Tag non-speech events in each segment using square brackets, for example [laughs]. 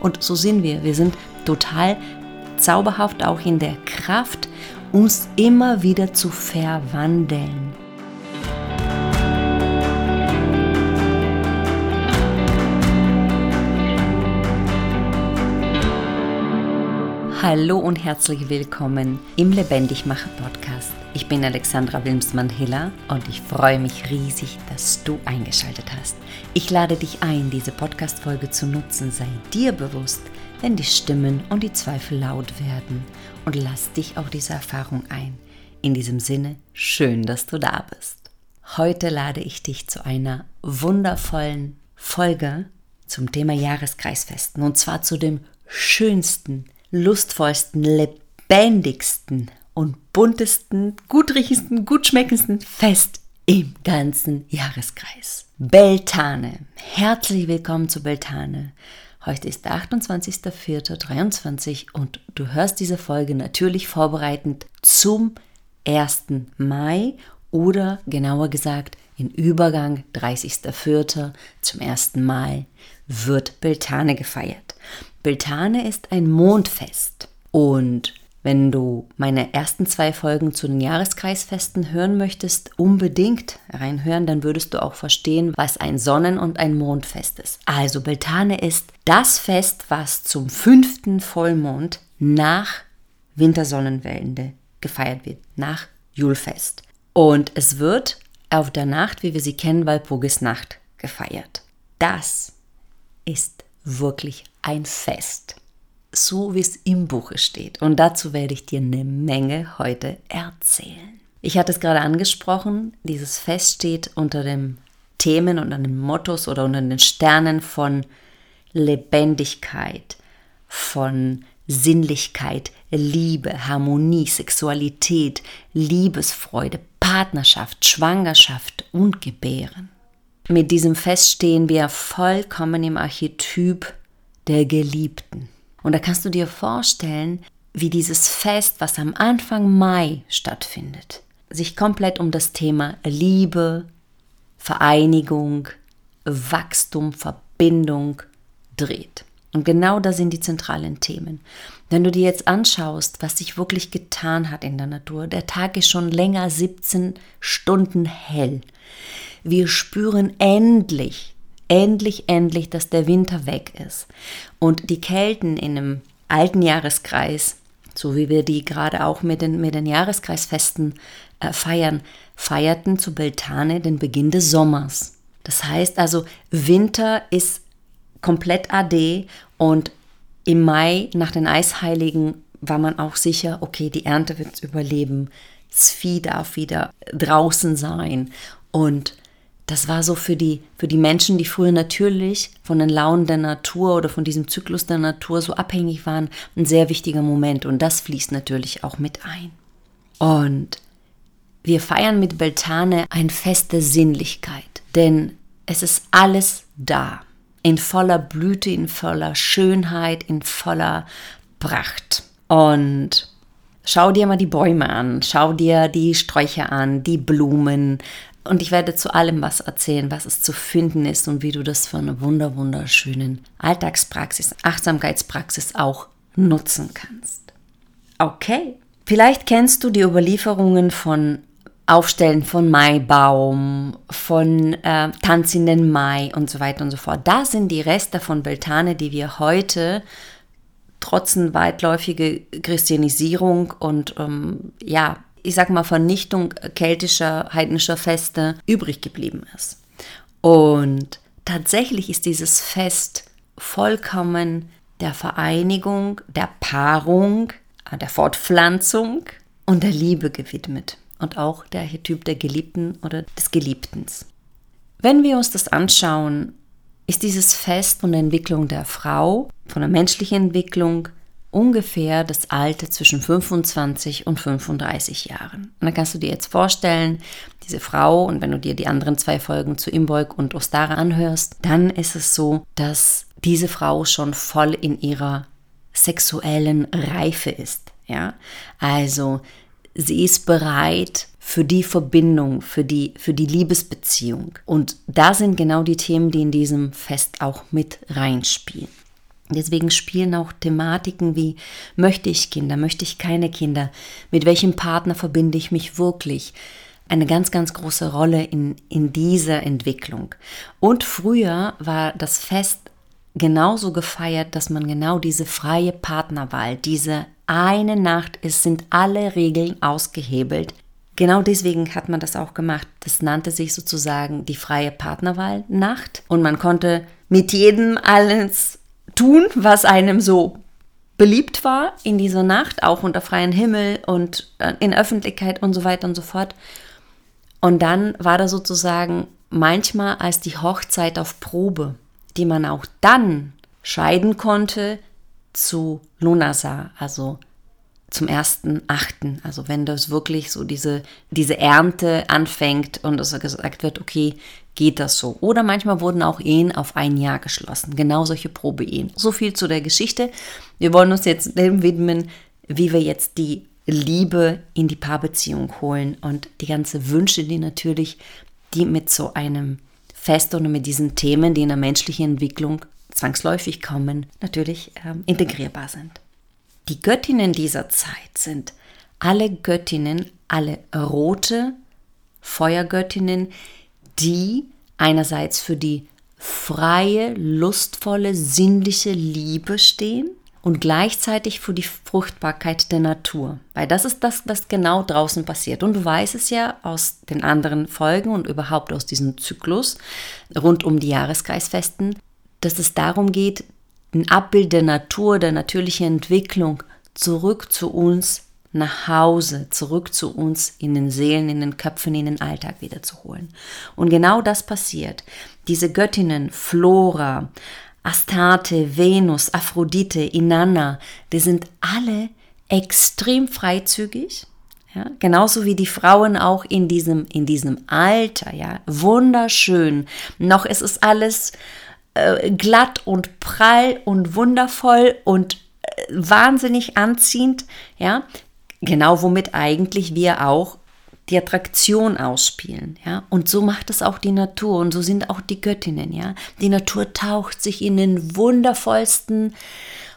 Und so sind wir. Wir sind total zauberhaft auch in der Kraft, uns immer wieder zu verwandeln. Hallo und herzlich willkommen im Lebendigmacher Podcast. Ich bin Alexandra Wilmsmann-Hiller und ich freue mich riesig, dass du eingeschaltet hast. Ich lade dich ein, diese Podcast-Folge zu nutzen. Sei dir bewusst, wenn die Stimmen und die Zweifel laut werden und lass dich auf diese Erfahrung ein. In diesem Sinne, schön, dass du da bist. Heute lade ich dich zu einer wundervollen Folge zum Thema Jahreskreisfesten und zwar zu dem schönsten, lustvollsten, lebendigsten und buntesten, gutriechendsten, gutschmeckendsten Fest im ganzen Jahreskreis. Beltane. Herzlich willkommen zu Beltane. Heute ist der 28.04.23 und du hörst diese Folge natürlich vorbereitend zum 1. Mai oder genauer gesagt in Übergang 30.04. zum 1. Mai wird Beltane gefeiert. Beltane ist ein Mondfest. Und wenn du meine ersten zwei Folgen zu den Jahreskreisfesten hören möchtest, unbedingt reinhören, dann würdest du auch verstehen, was ein Sonnen- und ein Mondfest ist. Also Beltane ist das Fest, was zum fünften Vollmond nach Wintersonnenwende gefeiert wird, nach Julfest. Und es wird auf der Nacht, wie wir sie kennen, Walpurgisnacht gefeiert. Das ist wirklich ein Fest, so wie es im Buche steht. Und dazu werde ich dir eine Menge heute erzählen. Ich hatte es gerade angesprochen, dieses Fest steht unter dem Themen und an den Mottos oder unter den Sternen von Lebendigkeit, von Sinnlichkeit, Liebe, Harmonie, Sexualität, Liebesfreude, Partnerschaft, Schwangerschaft und Gebären. Mit diesem Fest stehen wir vollkommen im Archetyp der Geliebten. Und da kannst du dir vorstellen, wie dieses Fest, was am Anfang Mai stattfindet, sich komplett um das Thema Liebe, Vereinigung, Wachstum, Verbindung dreht. Und genau da sind die zentralen Themen. Wenn du dir jetzt anschaust, was sich wirklich getan hat in der Natur, der Tag ist schon länger 17 Stunden hell. Wir spüren endlich endlich, endlich, dass der Winter weg ist. Und die Kelten in einem alten Jahreskreis, so wie wir die gerade auch mit den, mit den Jahreskreisfesten äh, feiern, feierten zu Beltane den Beginn des Sommers. Das heißt also, Winter ist komplett AD und im Mai nach den Eisheiligen war man auch sicher, okay, die Ernte wird überleben, das Vieh darf wieder draußen sein und das war so für die, für die Menschen, die früher natürlich von den Launen der Natur oder von diesem Zyklus der Natur so abhängig waren, ein sehr wichtiger Moment. Und das fließt natürlich auch mit ein. Und wir feiern mit Beltane ein Fest der Sinnlichkeit, denn es ist alles da. In voller Blüte, in voller Schönheit, in voller Pracht. Und schau dir mal die Bäume an, schau dir die Sträucher an, die Blumen, und ich werde zu allem was erzählen, was es zu finden ist und wie du das für eine wunder wunderschönen Alltagspraxis, Achtsamkeitspraxis auch nutzen kannst. Okay, vielleicht kennst du die Überlieferungen von Aufstellen von Maibaum, von äh, Tanz in den Mai und so weiter und so fort. Da sind die Reste von Beltane, die wir heute trotz weitläufige Christianisierung und ähm, ja, ich sag mal, Vernichtung keltischer, heidnischer Feste übrig geblieben ist. Und tatsächlich ist dieses Fest vollkommen der Vereinigung, der Paarung, der Fortpflanzung und der Liebe gewidmet. Und auch der Archetyp der Geliebten oder des Geliebtens. Wenn wir uns das anschauen, ist dieses Fest von der Entwicklung der Frau, von der menschlichen Entwicklung, ungefähr das Alter zwischen 25 und 35 Jahren. Und dann kannst du dir jetzt vorstellen, diese Frau, und wenn du dir die anderen zwei Folgen zu Imbolg und Ostara anhörst, dann ist es so, dass diese Frau schon voll in ihrer sexuellen Reife ist. Ja, also sie ist bereit für die Verbindung, für die, für die Liebesbeziehung. Und da sind genau die Themen, die in diesem Fest auch mit reinspielen. Deswegen spielen auch Thematiken wie möchte ich Kinder, möchte ich keine Kinder, mit welchem Partner verbinde ich mich wirklich, eine ganz, ganz große Rolle in, in dieser Entwicklung. Und früher war das Fest genauso gefeiert, dass man genau diese freie Partnerwahl, diese eine Nacht ist, sind alle Regeln ausgehebelt. Genau deswegen hat man das auch gemacht. Das nannte sich sozusagen die freie Partnerwahl-Nacht. Und man konnte mit jedem alles tun, was einem so beliebt war in dieser Nacht, auch unter freiem Himmel und äh, in Öffentlichkeit und so weiter und so fort. Und dann war da sozusagen manchmal als die Hochzeit auf Probe, die man auch dann scheiden konnte zu Lunasa, also zum ersten Achten. Also wenn das wirklich so diese, diese Ernte anfängt und es gesagt wird, okay, geht das so. Oder manchmal wurden auch Ehen auf ein Jahr geschlossen. Genau solche Probeehen. So viel zu der Geschichte. Wir wollen uns jetzt dem widmen, wie wir jetzt die Liebe in die Paarbeziehung holen und die ganze Wünsche, die natürlich, die mit so einem Fest oder mit diesen Themen, die in der menschlichen Entwicklung zwangsläufig kommen, natürlich ähm, integrierbar sind. Die Göttinnen dieser Zeit sind alle Göttinnen, alle rote Feuergöttinnen, die einerseits für die freie, lustvolle, sinnliche Liebe stehen und gleichzeitig für die Fruchtbarkeit der Natur. Weil das ist das, was genau draußen passiert. Und du weißt es ja aus den anderen Folgen und überhaupt aus diesem Zyklus rund um die Jahreskreisfesten, dass es darum geht, ein Abbild der Natur, der natürlichen Entwicklung zurück zu uns nach Hause, zurück zu uns in den Seelen, in den Köpfen, in den Alltag wiederzuholen. Und genau das passiert. Diese Göttinnen, Flora, Astarte, Venus, Aphrodite, Inanna, die sind alle extrem freizügig. Ja, genauso wie die Frauen auch in diesem, in diesem Alter, ja, wunderschön. Noch ist es alles äh, glatt und prall und wundervoll und äh, wahnsinnig anziehend, ja, genau womit eigentlich wir auch die Attraktion ausspielen, ja. Und so macht es auch die Natur und so sind auch die Göttinnen, ja. Die Natur taucht sich in den wundervollsten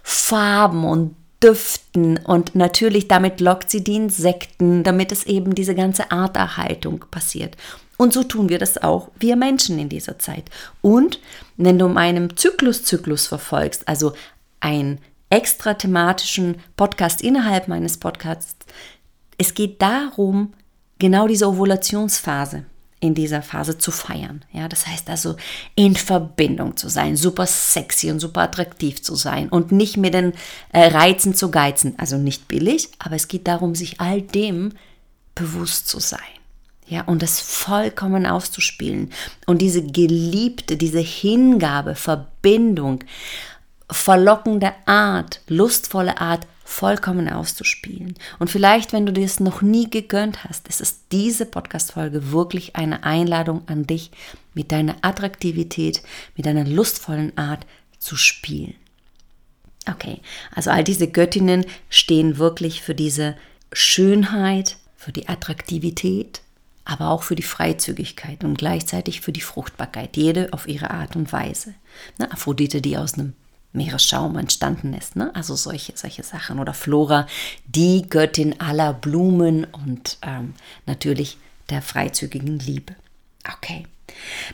Farben und Düften und natürlich damit lockt sie die Insekten, damit es eben diese ganze Arterhaltung passiert. Und so tun wir das auch, wir Menschen in dieser Zeit. Und wenn du meinem Zyklus-Zyklus verfolgst, also ein extra thematischen Podcast innerhalb meines Podcasts, es geht darum, genau diese Ovulationsphase in dieser Phase zu feiern. Ja, das heißt also in Verbindung zu sein, super sexy und super attraktiv zu sein und nicht mit den äh, Reizen zu geizen. Also nicht billig, aber es geht darum, sich all dem bewusst zu sein. Ja, und das vollkommen auszuspielen. Und diese geliebte, diese Hingabe, Verbindung, verlockende Art, lustvolle Art vollkommen auszuspielen. Und vielleicht, wenn du dir es noch nie gegönnt hast, ist es diese Podcast-Folge wirklich eine Einladung an dich, mit deiner Attraktivität, mit deiner lustvollen Art zu spielen. Okay, also all diese Göttinnen stehen wirklich für diese Schönheit, für die Attraktivität, aber auch für die Freizügigkeit und gleichzeitig für die Fruchtbarkeit, jede auf ihre Art und Weise. Ne, Aphrodite, die aus einem Meeresschaum entstanden ist. Ne? Also solche, solche Sachen. Oder Flora, die Göttin aller Blumen und ähm, natürlich der freizügigen Liebe. Okay.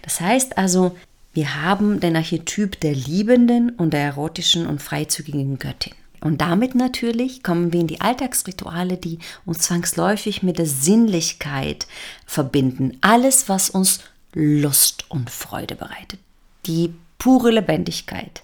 Das heißt also, wir haben den Archetyp der liebenden und der erotischen und freizügigen Göttin. Und damit natürlich kommen wir in die Alltagsrituale, die uns zwangsläufig mit der Sinnlichkeit verbinden. Alles, was uns Lust und Freude bereitet. Die pure Lebendigkeit.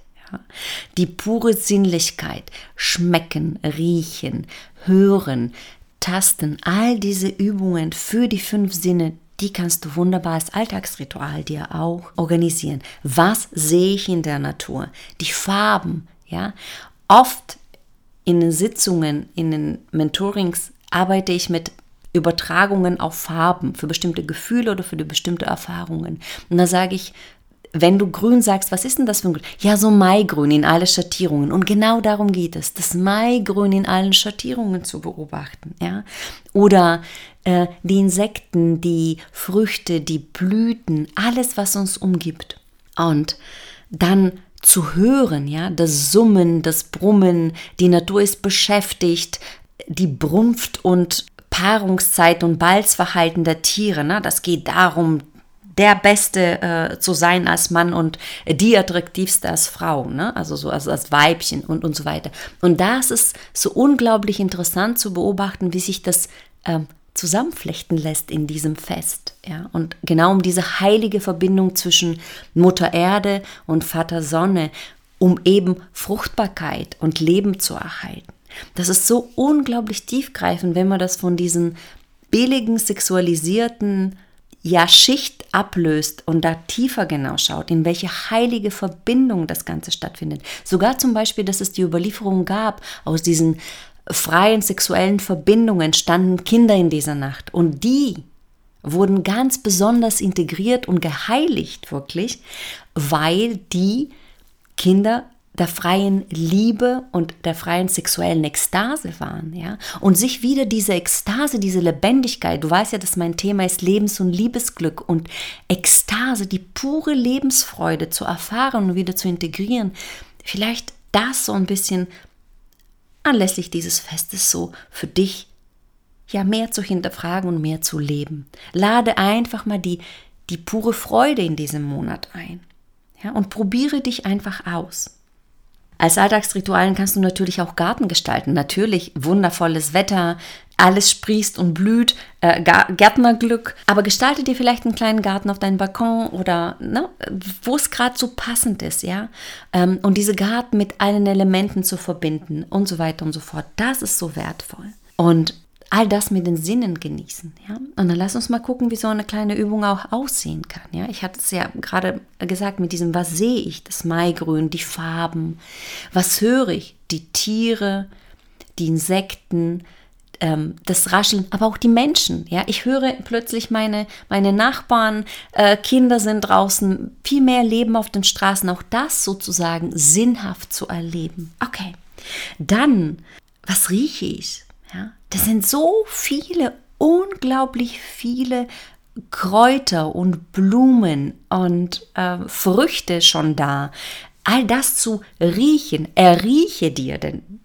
Die pure Sinnlichkeit, schmecken, riechen, hören, tasten, all diese Übungen für die fünf Sinne, die kannst du wunderbar als Alltagsritual dir auch organisieren. Was sehe ich in der Natur? Die Farben, ja. Oft in den Sitzungen, in den Mentorings arbeite ich mit Übertragungen auf Farben für bestimmte Gefühle oder für die bestimmte Erfahrungen. Und da sage ich, wenn du grün sagst, was ist denn das für ein Grün? Ja, so Maigrün in alle Schattierungen. Und genau darum geht es, das Maigrün in allen Schattierungen zu beobachten. Ja? Oder äh, die Insekten, die Früchte, die Blüten, alles, was uns umgibt. Und dann zu hören, ja, das Summen, das Brummen, die Natur ist beschäftigt, die Brunft und Paarungszeit und Balzverhalten der Tiere, ne? das geht darum, der Beste äh, zu sein als Mann und die attraktivste als Frau, ne? also so also als Weibchen und, und so weiter. Und da ist so unglaublich interessant zu beobachten, wie sich das ähm, zusammenflechten lässt in diesem Fest. Ja? Und genau um diese heilige Verbindung zwischen Mutter Erde und Vater Sonne, um eben Fruchtbarkeit und Leben zu erhalten. Das ist so unglaublich tiefgreifend, wenn man das von diesen billigen, sexualisierten ja Schicht ablöst und da tiefer genau schaut, in welche heilige Verbindung das Ganze stattfindet. Sogar zum Beispiel, dass es die Überlieferung gab, aus diesen freien sexuellen Verbindungen standen Kinder in dieser Nacht und die wurden ganz besonders integriert und geheiligt wirklich, weil die Kinder der freien Liebe und der freien sexuellen Ekstase waren, ja, und sich wieder diese Ekstase, diese Lebendigkeit, du weißt ja, dass mein Thema ist Lebens- und Liebesglück und Ekstase, die pure Lebensfreude zu erfahren und wieder zu integrieren, vielleicht das so ein bisschen anlässlich dieses Festes so für dich ja mehr zu hinterfragen und mehr zu leben. Lade einfach mal die, die pure Freude in diesem Monat ein. Ja, und probiere dich einfach aus. Als Alltagsritualen kannst du natürlich auch Garten gestalten. Natürlich wundervolles Wetter, alles sprießt und blüht, äh, Gärtnerglück. Aber gestalte dir vielleicht einen kleinen Garten auf deinem Balkon oder ne, wo es gerade so passend ist, ja. Ähm, und diese Garten mit allen Elementen zu verbinden und so weiter und so fort. Das ist so wertvoll. Und all das mit den Sinnen genießen. Ja? Und dann lass uns mal gucken, wie so eine kleine Übung auch aussehen kann. Ja? Ich hatte es ja gerade gesagt mit diesem, was sehe ich, das Maigrün, die Farben, was höre ich, die Tiere, die Insekten, ähm, das Rascheln, aber auch die Menschen. Ja? Ich höre plötzlich meine, meine Nachbarn, äh, Kinder sind draußen, viel mehr Leben auf den Straßen, auch das sozusagen sinnhaft zu erleben. Okay, dann, was rieche ich? Ja, das sind so viele, unglaublich viele Kräuter und Blumen und äh, Früchte schon da. All das zu riechen, errieche dir den,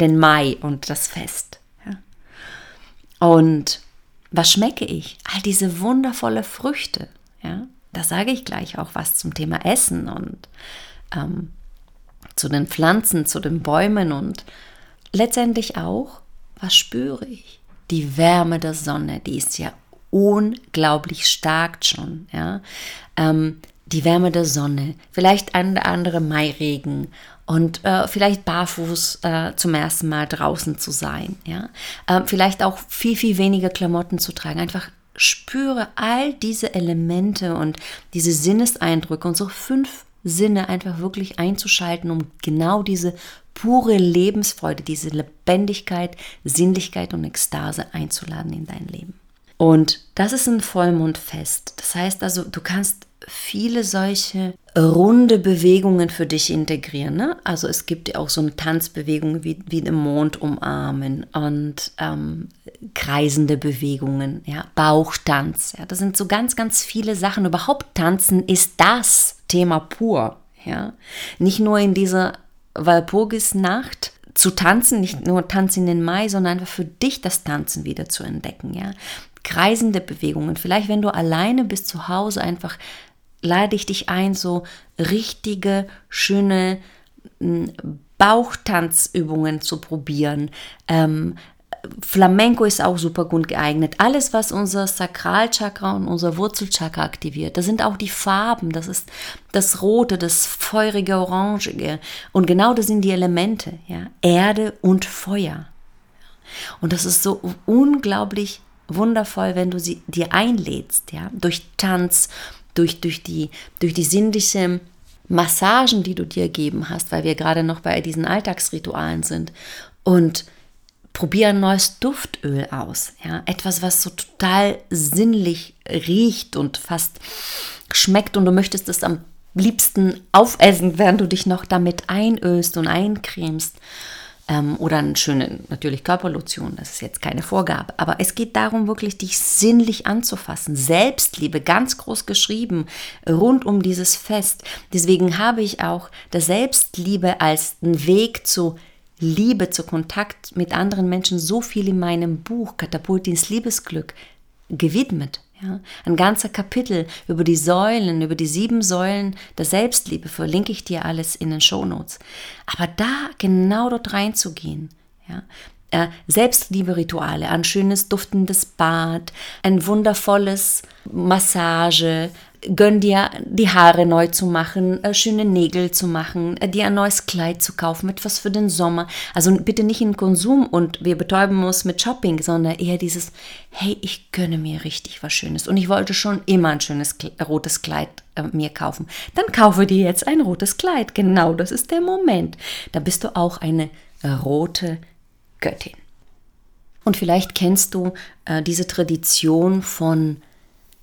den Mai und das Fest. Ja. Und was schmecke ich? All diese wundervolle Früchte. Ja, da sage ich gleich auch was zum Thema Essen und ähm, zu den Pflanzen, zu den Bäumen und letztendlich auch, was spüre ich? Die Wärme der Sonne, die ist ja unglaublich stark schon. Ja? Ähm, die Wärme der Sonne, vielleicht ein oder andere Mairegen und äh, vielleicht barfuß äh, zum ersten Mal draußen zu sein. Ja? Äh, vielleicht auch viel, viel weniger Klamotten zu tragen. Einfach spüre all diese Elemente und diese Sinneseindrücke und so fünf Sinne einfach wirklich einzuschalten, um genau diese pure Lebensfreude, diese Lebendigkeit, Sinnlichkeit und Ekstase einzuladen in dein Leben. Und das ist ein Vollmondfest. Das heißt also, du kannst viele solche runde Bewegungen für dich integrieren. Ne? Also es gibt ja auch so eine Tanzbewegung wie, wie den Mond umarmen und ähm, kreisende Bewegungen, ja, Bauchtanz. Ja, das sind so ganz, ganz viele Sachen. Überhaupt tanzen ist das Thema pur. Ja, nicht nur in dieser Walpurgisnacht zu tanzen, nicht nur Tanzen in den Mai, sondern einfach für dich das Tanzen wieder zu entdecken. Ja, kreisende Bewegungen. Vielleicht, wenn du alleine bist zu Hause, einfach lade ich dich ein, so richtige, schöne Bauchtanzübungen zu probieren. Ähm, Flamenco ist auch super gut geeignet. Alles, was unser Sakralchakra und unser Wurzelchakra aktiviert, das sind auch die Farben, das ist das Rote, das feurige Orangige. Und genau das sind die Elemente, ja? Erde und Feuer. Und das ist so unglaublich wundervoll, wenn du sie dir einlädst, ja, durch Tanz, durch, durch, die, durch die sinnliche Massagen, die du dir gegeben hast, weil wir gerade noch bei diesen Alltagsritualen sind. Und probier ein neues Duftöl aus. Ja? Etwas, was so total sinnlich riecht und fast schmeckt und du möchtest es am liebsten aufessen, während du dich noch damit einölst und eincremst. ähm, oder eine schöne, natürlich Körperlotion, das ist jetzt keine Vorgabe, aber es geht darum, wirklich dich sinnlich anzufassen. Selbstliebe, ganz groß geschrieben, rund um dieses Fest. Deswegen habe ich auch der Selbstliebe als einen Weg zu Liebe, zu Kontakt mit anderen Menschen so viel in meinem Buch Katapult ins Liebesglück gewidmet. Ja, ein ganzer Kapitel über die Säulen, über die sieben Säulen der Selbstliebe verlinke ich dir alles in den Shownotes. Aber da genau dort reinzugehen, ja, äh, Selbstliebe-Rituale, ein schönes duftendes Bad, ein wundervolles Massage, gönn dir die Haare neu zu machen, äh, schöne Nägel zu machen, äh, dir ein neues Kleid zu kaufen, etwas für den Sommer. Also bitte nicht in Konsum und wir betäuben uns mit Shopping, sondern eher dieses, hey, ich gönne mir richtig was Schönes und ich wollte schon immer ein schönes rotes Kleid äh, mir kaufen. Dann kaufe dir jetzt ein rotes Kleid. Genau, das ist der Moment. Da bist du auch eine rote Göttin. Und vielleicht kennst du äh, diese Tradition von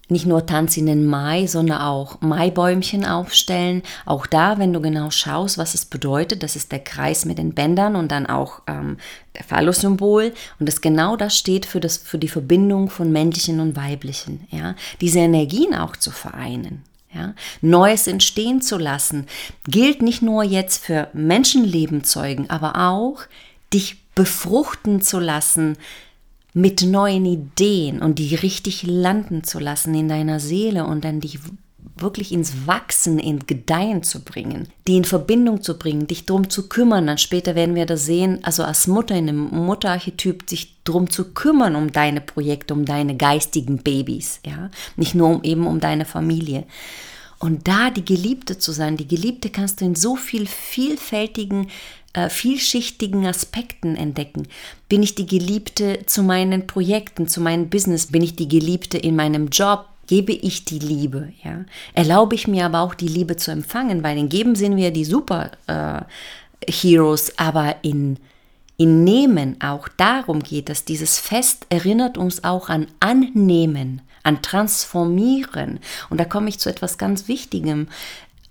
nicht nur Tanz in den Mai, sondern auch Maibäumchen aufstellen. Auch da, wenn du genau schaust, was es bedeutet, das ist der Kreis mit den Bändern und dann auch ähm, der Phallus-Symbol. Und das genau das steht für, das, für die Verbindung von männlichen und weiblichen. Ja? Diese Energien auch zu vereinen. Ja? Neues entstehen zu lassen, gilt nicht nur jetzt für Menschenleben zeugen, aber auch dich befruchten zu lassen mit neuen Ideen und die richtig landen zu lassen in deiner Seele und dann dich wirklich ins Wachsen, in Gedeihen zu bringen, die in Verbindung zu bringen, dich drum zu kümmern. Dann später werden wir das sehen, also als Mutter in einem Mutterarchetyp, sich drum zu kümmern um deine Projekte, um deine geistigen Babys, ja, nicht nur um, eben um deine Familie. Und da die Geliebte zu sein, die Geliebte kannst du in so viel vielfältigen äh, vielschichtigen Aspekten entdecken. Bin ich die Geliebte zu meinen Projekten, zu meinem Business? Bin ich die Geliebte in meinem Job? Gebe ich die Liebe? Ja? Erlaube ich mir aber auch die Liebe zu empfangen? Weil in Geben sind wir die Super äh, Heroes, aber in in Nehmen auch darum geht es. Dieses Fest erinnert uns auch an Annehmen, an Transformieren. Und da komme ich zu etwas ganz Wichtigem.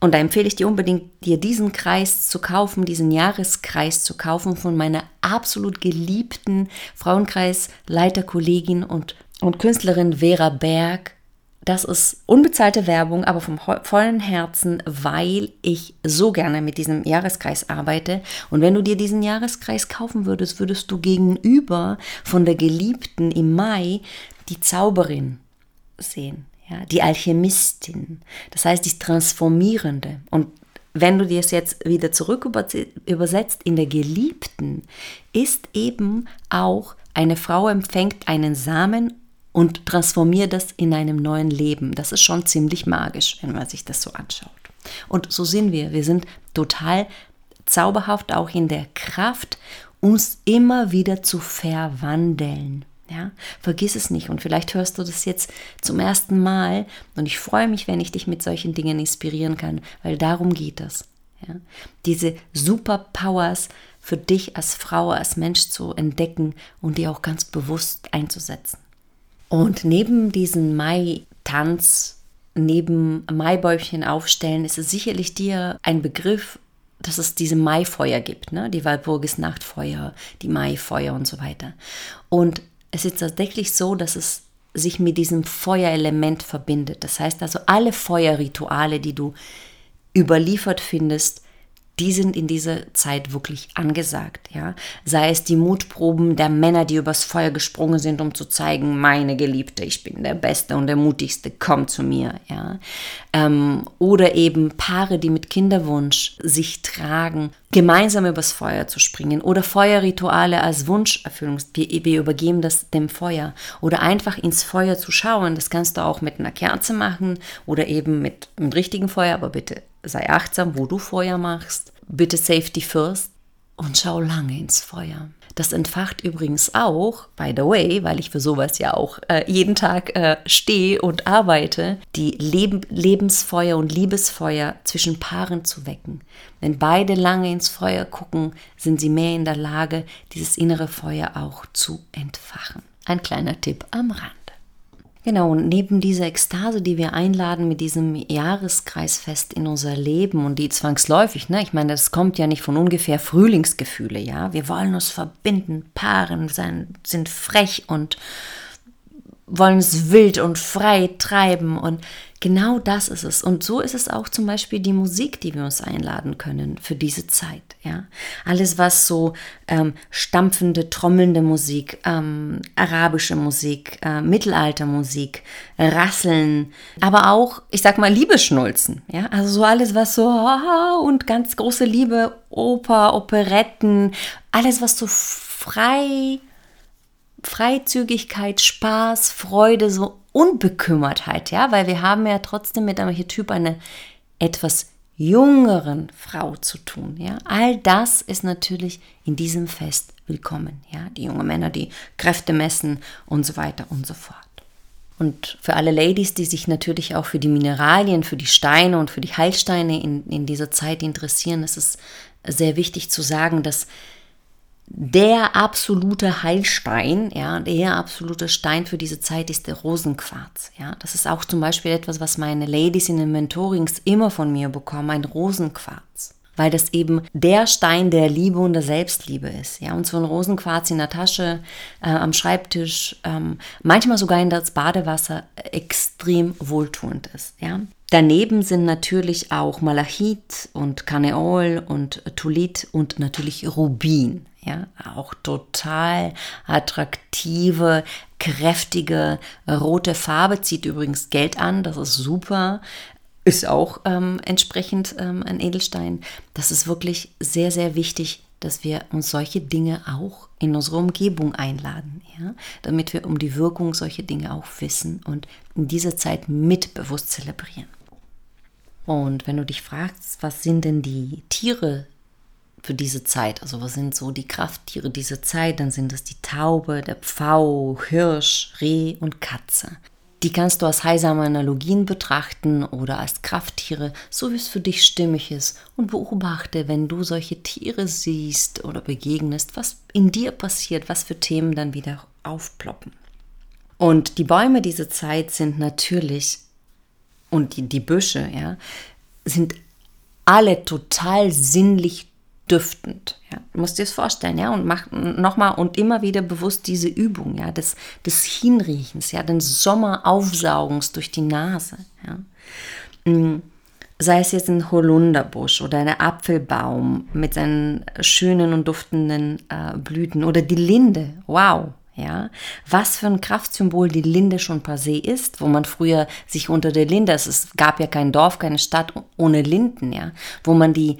Und da empfehle ich dir unbedingt, dir diesen Kreis zu kaufen, diesen Jahreskreis zu kaufen von meiner absolut geliebten Frauenkreisleiterkollegin und, und Künstlerin Vera Berg. Das ist unbezahlte Werbung, aber vom vollen Herzen, weil ich so gerne mit diesem Jahreskreis arbeite. Und wenn du dir diesen Jahreskreis kaufen würdest, würdest du gegenüber von der Geliebten im Mai die Zauberin sehen ja, die Alchemistin, das heißt die Transformierende. Und wenn du dir es jetzt wieder zurück übersetzt, in der Geliebten ist eben auch eine Frau empfängt einen Samen und transformiert das in einem neuen Leben. Das ist schon ziemlich magisch, wenn man sich das so anschaut. Und so sind wir. Wir sind total zauberhaft auch in der Kraft, uns immer wieder zu verwandeln. Ja, vergiss es nicht und vielleicht hörst du das jetzt zum ersten Mal und ich freue mich, wenn ich dich mit solchen Dingen inspirieren kann, weil darum geht es. Ja? Diese Superpowers für dich als Frau, als Mensch zu entdecken und die auch ganz bewusst einzusetzen. Und neben diesem Mai-Tanz, neben Maibäumchen aufstellen, ist es sicherlich dir ein Begriff, dass es diese Maifeuer gibt, ne? die Walpurgis Nachtfeuer, die Maifeuer und so weiter. Und es ist tatsächlich so, dass es sich mit diesem Feuerelement verbindet. Das heißt also, alle Feuerrituale, die du überliefert findest, die sind in dieser Zeit wirklich angesagt, ja. Sei es die Mutproben der Männer, die übers Feuer gesprungen sind, um zu zeigen, meine Geliebte, ich bin der Beste und der Mutigste, komm zu mir, ja. Ähm, oder eben Paare, die mit Kinderwunsch sich tragen, gemeinsam übers Feuer zu springen. Oder Feuerrituale als Wunscherfüllung. Wir, wir übergeben das dem Feuer. Oder einfach ins Feuer zu schauen. Das kannst du auch mit einer Kerze machen oder eben mit einem richtigen Feuer, aber bitte sei achtsam, wo du Feuer machst. Bitte Safety first und schau lange ins Feuer. Das entfacht übrigens auch, by the way, weil ich für sowas ja auch äh, jeden Tag äh, stehe und arbeite, die Leb Lebensfeuer und Liebesfeuer zwischen Paaren zu wecken. Wenn beide lange ins Feuer gucken, sind sie mehr in der Lage, dieses innere Feuer auch zu entfachen. Ein kleiner Tipp am Rand. Genau, und neben dieser Ekstase, die wir einladen mit diesem Jahreskreisfest in unser Leben und die zwangsläufig, ne, ich meine, das kommt ja nicht von ungefähr Frühlingsgefühle, ja. Wir wollen uns verbinden, paaren, sein, sind frech und wollen es wild und frei treiben und genau das ist es. Und so ist es auch zum Beispiel die Musik, die wir uns einladen können für diese Zeit. Ja, alles was so ähm, stampfende, trommelnde Musik, ähm, arabische Musik, äh, Mittelaltermusik, Rasseln, aber auch, ich sag mal, Liebeschnulzen. Ja, also so alles was so und ganz große Liebe, Oper, Operetten, alles was so frei Freizügigkeit, Spaß, Freude, so Unbekümmertheit, ja, weil wir haben ja trotzdem mit einem Archetyp eine etwas jüngeren Frau zu tun, ja. All das ist natürlich in diesem Fest willkommen, ja. Die jungen Männer, die Kräfte messen und so weiter und so fort. Und für alle Ladies, die sich natürlich auch für die Mineralien, für die Steine und für die Heilsteine in, in dieser Zeit interessieren, ist es sehr wichtig zu sagen, dass der absolute Heilstein, ja, der absolute Stein für diese Zeit ist der Rosenquarz. Ja, das ist auch zum Beispiel etwas, was meine Ladies in den Mentorings immer von mir bekommen, ein Rosenquarz. Weil das eben der Stein der Liebe und der Selbstliebe ist. Ja, und so ein Rosenquarz in der Tasche, äh, am Schreibtisch, ähm, manchmal sogar in das Badewasser extrem wohltuend ist. Ja, Daneben sind natürlich auch Malachit und Kaneol und Tulit und natürlich Rubin. Ja, auch total attraktive, kräftige rote Farbe zieht übrigens Geld an, das ist super. Ist auch ähm, entsprechend ähm, ein Edelstein. Das ist wirklich sehr, sehr wichtig, dass wir uns solche Dinge auch in unsere Umgebung einladen, ja? damit wir um die Wirkung solcher Dinge auch wissen und in dieser Zeit mitbewusst zelebrieren. Und wenn du dich fragst, was sind denn die Tiere für diese Zeit. Also was sind so die Krafttiere dieser Zeit? Dann sind es die Taube, der Pfau, Hirsch, Reh und Katze. Die kannst du als heilsame Analogien betrachten oder als Krafttiere, so wie es für dich stimmig ist. Und beobachte, wenn du solche Tiere siehst oder begegnest, was in dir passiert, was für Themen dann wieder aufploppen. Und die Bäume dieser Zeit sind natürlich, und die, die Büsche, ja, sind alle total sinnlich düftend. Ja. Du musst dir das vorstellen, ja, und mach nochmal und immer wieder bewusst diese Übung, ja, des, des Hinriechens, ja, den Sommeraufsaugens durch die Nase, ja. Mm, sei es jetzt ein Holunderbusch oder ein Apfelbaum mit seinen schönen und duftenden äh, Blüten oder die Linde, wow, ja, was für ein Kraftsymbol die Linde schon per se ist, wo man früher sich unter der Linde, es gab ja kein Dorf, keine Stadt ohne Linden, ja, wo man die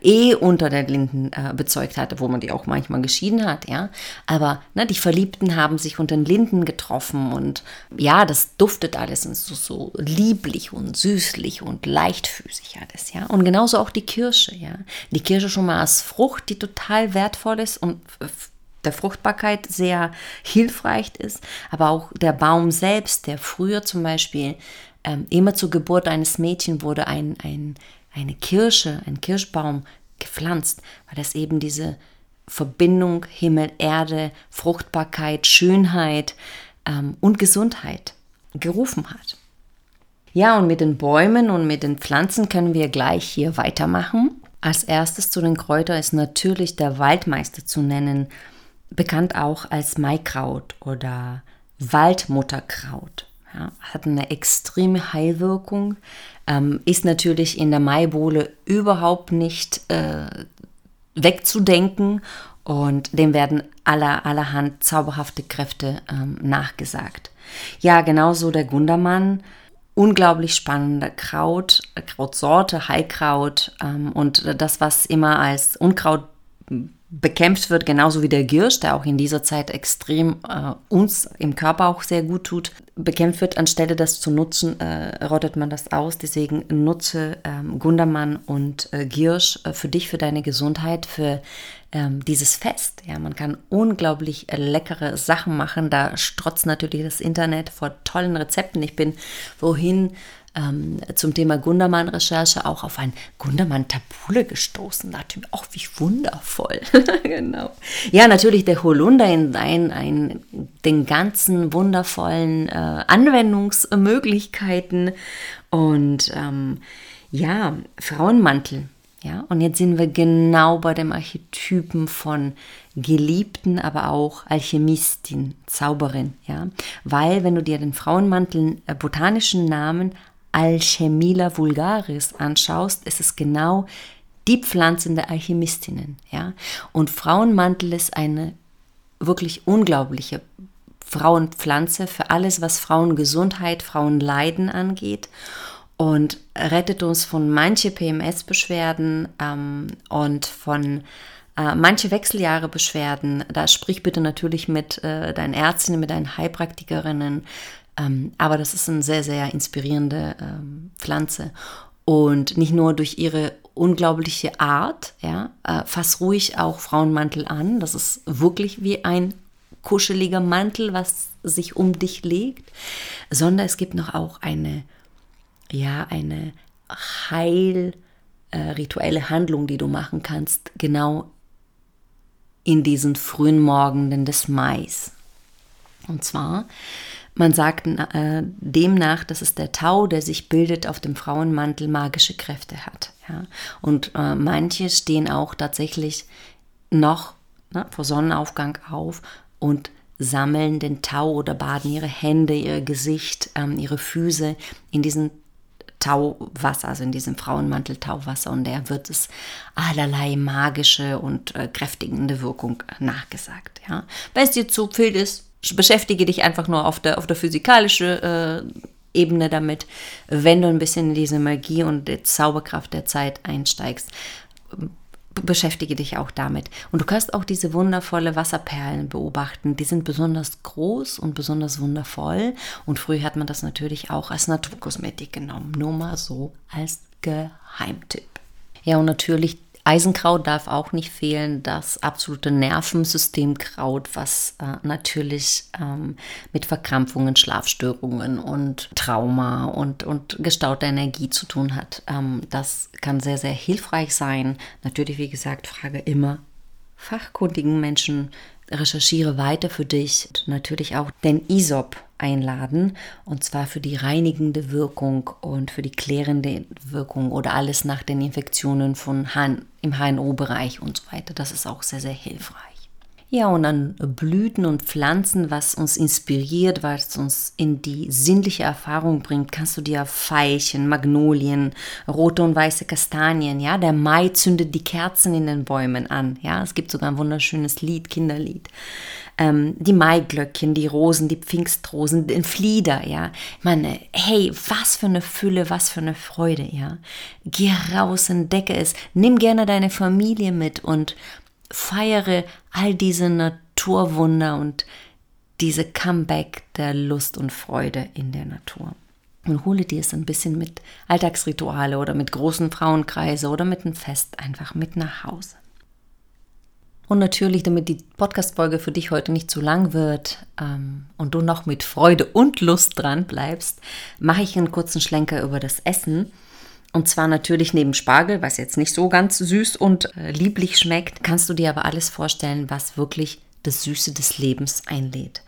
eh unter der Linden äh, bezeugt hatte, wo man die auch manchmal geschieden hat, ja. Aber ne, die Verliebten haben sich unter den Linden getroffen und ja, das duftet alles so, so lieblich und süßlich und leichtfüßig alles, ja. Und genauso auch die Kirsche, ja. Die Kirsche schon mal als Frucht, die total wertvoll ist und der Fruchtbarkeit sehr hilfreich ist, aber auch der Baum selbst, der früher zum Beispiel ähm, immer zur Geburt eines Mädchens wurde ein, ein eine Kirsche, ein Kirschbaum gepflanzt, weil das eben diese Verbindung Himmel, Erde, Fruchtbarkeit, Schönheit ähm, und Gesundheit gerufen hat. Ja, und mit den Bäumen und mit den Pflanzen können wir gleich hier weitermachen. Als erstes zu den Kräutern ist natürlich der Waldmeister zu nennen, bekannt auch als Maikraut oder Waldmutterkraut. Ja, hat eine extreme Heilwirkung, ähm, ist natürlich in der Maibowle überhaupt nicht äh, wegzudenken und dem werden aller, allerhand zauberhafte Kräfte ähm, nachgesagt. Ja, genauso der Gundermann, unglaublich spannender Kraut, Krautsorte, Heilkraut ähm, und das, was immer als Unkraut bekämpft wird, genauso wie der Girsch, der auch in dieser Zeit extrem äh, uns im Körper auch sehr gut tut, bekämpft wird, anstelle das zu nutzen, äh, rottet man das aus. Deswegen nutze ähm, Gundermann und äh, Giersch äh, für dich, für deine Gesundheit, für ähm, dieses Fest. Ja, man kann unglaublich äh, leckere Sachen machen. Da strotzt natürlich das Internet vor tollen Rezepten. Ich bin wohin ähm, zum Thema Gundermann-Recherche auch auf ein Gundermann-Tabule gestoßen. Da dachte ich mir, ach, wie wundervoll. [laughs] genau. Ja, natürlich der Holunder in ein, ein, den ganzen wundervollen äh, Anwendungsmöglichkeiten und ähm, ja, Frauenmantel. Ja, und jetzt sind wir genau bei dem Archetypen von Geliebten, aber auch Alchemistin, Zauberin, ja, weil wenn du dir den Frauenmantel äh, botanischen Namen Alchemila vulgaris anschaust, ist es genau die Pflanzen der Alchemistinnen. Ja? Und Frauenmantel ist eine wirklich unglaubliche Frauenpflanze für alles, was Frauengesundheit, Frauenleiden angeht und rettet uns von manche PMS-Beschwerden ähm, und von äh, manche Wechseljahre-Beschwerden. Da sprich bitte natürlich mit äh, deinen Ärztinnen, mit deinen Heilpraktikerinnen, ähm, aber das ist eine sehr, sehr inspirierende ähm, Pflanze. Und nicht nur durch ihre unglaubliche Art, ja, äh, fass ruhig auch Frauenmantel an. Das ist wirklich wie ein kuscheliger Mantel, was sich um dich legt, sondern es gibt noch auch eine, ja, eine heil äh, rituelle Handlung, die du machen kannst, genau in diesen frühen Morgenden des Mais. Und zwar man sagt äh, demnach, dass es der Tau, der sich bildet auf dem Frauenmantel, magische Kräfte hat. Ja? Und äh, manche stehen auch tatsächlich noch ne, vor Sonnenaufgang auf und sammeln den Tau oder baden ihre Hände, ihr Gesicht, ähm, ihre Füße in diesen Tauwasser, also in diesem Frauenmantel-Tauwasser und der wird es allerlei magische und äh, kräftigende Wirkung nachgesagt. Ja. Wenn es dir zu viel ist, beschäftige dich einfach nur auf der, auf der physikalischen äh, Ebene damit, wenn du ein bisschen in diese Magie und die Zauberkraft der Zeit einsteigst. Beschäftige dich auch damit. Und du kannst auch diese wundervolle Wasserperlen beobachten. Die sind besonders groß und besonders wundervoll. Und früher hat man das natürlich auch als Naturkosmetik genommen. Nur mal so als Geheimtipp. Ja, und natürlich Eisenkraut darf auch nicht fehlen, das absolute Nervensystemkraut, was äh, natürlich ähm, mit Verkrampfungen, Schlafstörungen und Trauma und, und gestauter Energie zu tun hat. Ähm, das kann sehr, sehr hilfreich sein. Natürlich, wie gesagt, frage immer fachkundigen Menschen, recherchiere weiter für dich. Natürlich auch den ISOP einladen und zwar für die reinigende Wirkung und für die klärende Wirkung oder alles nach den Infektionen von HN, im HNO-Bereich und so weiter. Das ist auch sehr, sehr hilfreich. Ja, und an Blüten und Pflanzen, was uns inspiriert, was uns in die sinnliche Erfahrung bringt, kannst du dir Veilchen, Magnolien, rote und weiße Kastanien, ja, der Mai zündet die Kerzen in den Bäumen an, ja, es gibt sogar ein wunderschönes Lied, Kinderlied. Ähm, die Maiglöckchen, die Rosen, die Pfingstrosen, den Flieder, ja. Ich meine, hey, was für eine Fülle, was für eine Freude, ja. Geh raus, entdecke es, nimm gerne deine Familie mit und feiere all diese Naturwunder und diese Comeback der Lust und Freude in der Natur. Und hole dir es ein bisschen mit Alltagsrituale oder mit großen Frauenkreise oder mit einem Fest einfach mit nach Hause. Und natürlich, damit die Podcast-Folge für dich heute nicht zu lang wird ähm, und du noch mit Freude und Lust dran bleibst, mache ich einen kurzen Schlenker über das Essen. Und zwar natürlich neben Spargel, was jetzt nicht so ganz süß und äh, lieblich schmeckt, kannst du dir aber alles vorstellen, was wirklich das Süße des Lebens einlädt.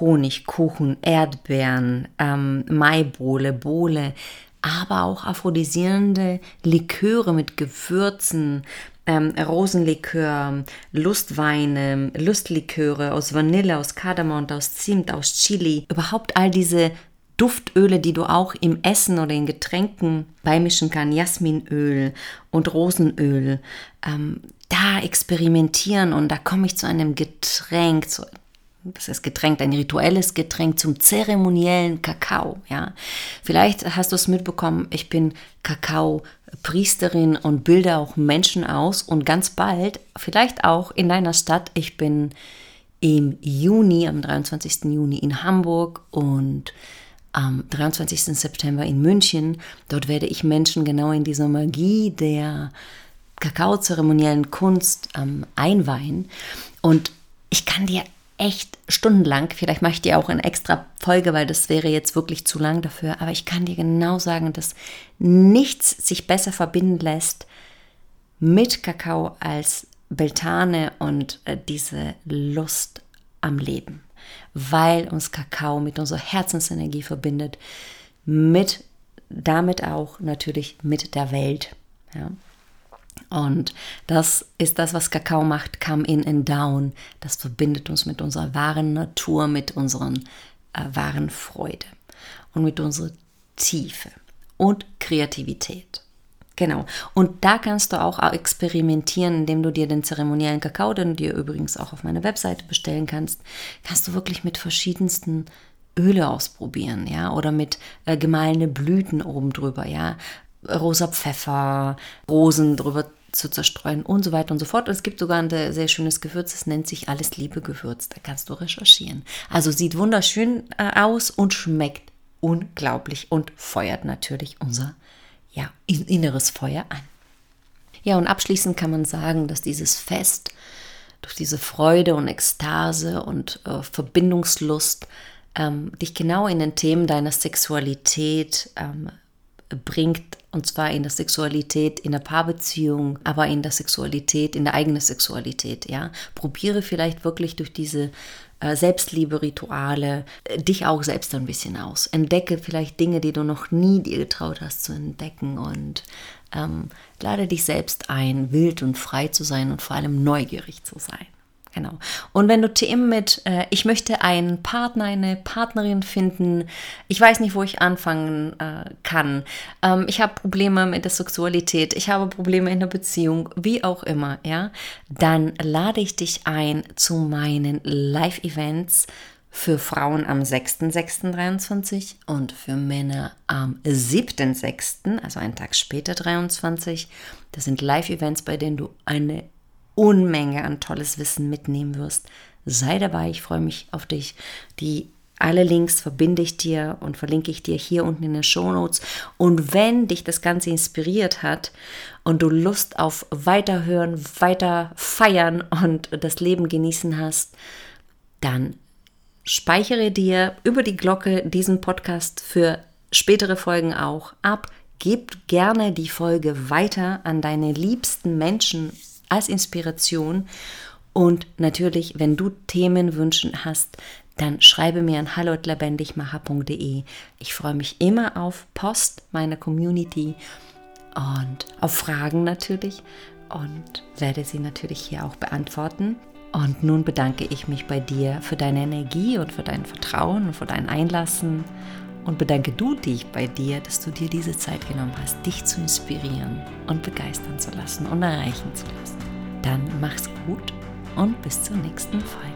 Honig, Kuchen, Erdbeeren, ähm, Maibohle, Bohle, aber auch aphrodisierende Liköre mit Gewürzen, ähm, Rosenlikör, Lustweine, Lustliköre aus Vanille, aus Kardamom, aus Zimt, aus Chili. Überhaupt all diese Duftöle, die du auch im Essen oder in Getränken beimischen kannst, Jasminöl und Rosenöl, ähm, da experimentieren und da komme ich zu einem Getränk, zu, das ist Getränk, ein rituelles Getränk zum zeremoniellen Kakao. Ja, vielleicht hast du es mitbekommen. Ich bin Kakao-Priesterin und bilde auch Menschen aus und ganz bald, vielleicht auch in deiner Stadt. Ich bin im Juni, am 23. Juni in Hamburg und am 23. September in München. Dort werde ich Menschen genau in dieser Magie der Kakaozeremoniellen Kunst ähm, einweihen. Und ich kann dir echt stundenlang, vielleicht mache ich dir auch eine extra Folge, weil das wäre jetzt wirklich zu lang dafür, aber ich kann dir genau sagen, dass nichts sich besser verbinden lässt mit Kakao als Beltane und äh, diese Lust am Leben, weil uns Kakao mit unserer Herzensenergie verbindet, mit damit auch natürlich mit der Welt. Ja. Und das ist das, was Kakao macht, Come In and Down. Das verbindet uns mit unserer wahren Natur, mit unserer äh, wahren Freude und mit unserer Tiefe und Kreativität. Genau. Und da kannst du auch experimentieren, indem du dir den zeremoniellen Kakao, den du dir übrigens auch auf meiner Webseite bestellen kannst, kannst du wirklich mit verschiedensten Öle ausprobieren, ja, oder mit äh, gemahlene Blüten oben drüber, ja, rosa Pfeffer, Rosen drüber zu zerstreuen und so weiter und so fort. Und es gibt sogar ein sehr schönes Gewürz, das nennt sich Alles Liebe Gewürz. Da kannst du recherchieren. Also sieht wunderschön äh, aus und schmeckt unglaublich und feuert natürlich unser ja, inneres Feuer an. Ja, und abschließend kann man sagen, dass dieses Fest durch diese Freude und Ekstase und äh, Verbindungslust ähm, dich genau in den Themen deiner Sexualität ähm, bringt, und zwar in der Sexualität, in der Paarbeziehung, aber in der Sexualität, in der eigenen Sexualität, ja. Probiere vielleicht wirklich durch diese äh, Selbstliebe-Rituale äh, dich auch selbst ein bisschen aus. Entdecke vielleicht Dinge, die du noch nie dir getraut hast zu entdecken und ähm, lade dich selbst ein, wild und frei zu sein und vor allem neugierig zu sein. Genau. Und wenn du Themen mit, äh, ich möchte einen Partner, eine Partnerin finden, ich weiß nicht, wo ich anfangen äh, kann, ähm, ich habe Probleme mit der Sexualität, ich habe Probleme in der Beziehung, wie auch immer, ja, dann lade ich dich ein zu meinen Live-Events für Frauen am 6.6.23 und für Männer am 7.6., also einen Tag später 23. Das sind Live-Events, bei denen du eine Unmenge an tolles Wissen mitnehmen wirst. Sei dabei, ich freue mich auf dich. Die alle Links verbinde ich dir und verlinke ich dir hier unten in den Show Notes. Und wenn dich das Ganze inspiriert hat und du Lust auf Weiterhören, weiter feiern und das Leben genießen hast, dann speichere dir über die Glocke diesen Podcast für spätere Folgen auch ab. Gib gerne die Folge weiter an deine liebsten Menschen als Inspiration. Und natürlich, wenn du Themenwünschen hast, dann schreibe mir an hallo.lebendigmacher.de. Ich freue mich immer auf Post meiner Community und auf Fragen natürlich und werde sie natürlich hier auch beantworten. Und nun bedanke ich mich bei dir für deine Energie und für dein Vertrauen und für dein Einlassen und bedanke du dich bei dir, dass du dir diese Zeit genommen hast, dich zu inspirieren und begeistern zu lassen und erreichen zu lassen. Dann mach's gut und bis zur nächsten Folge.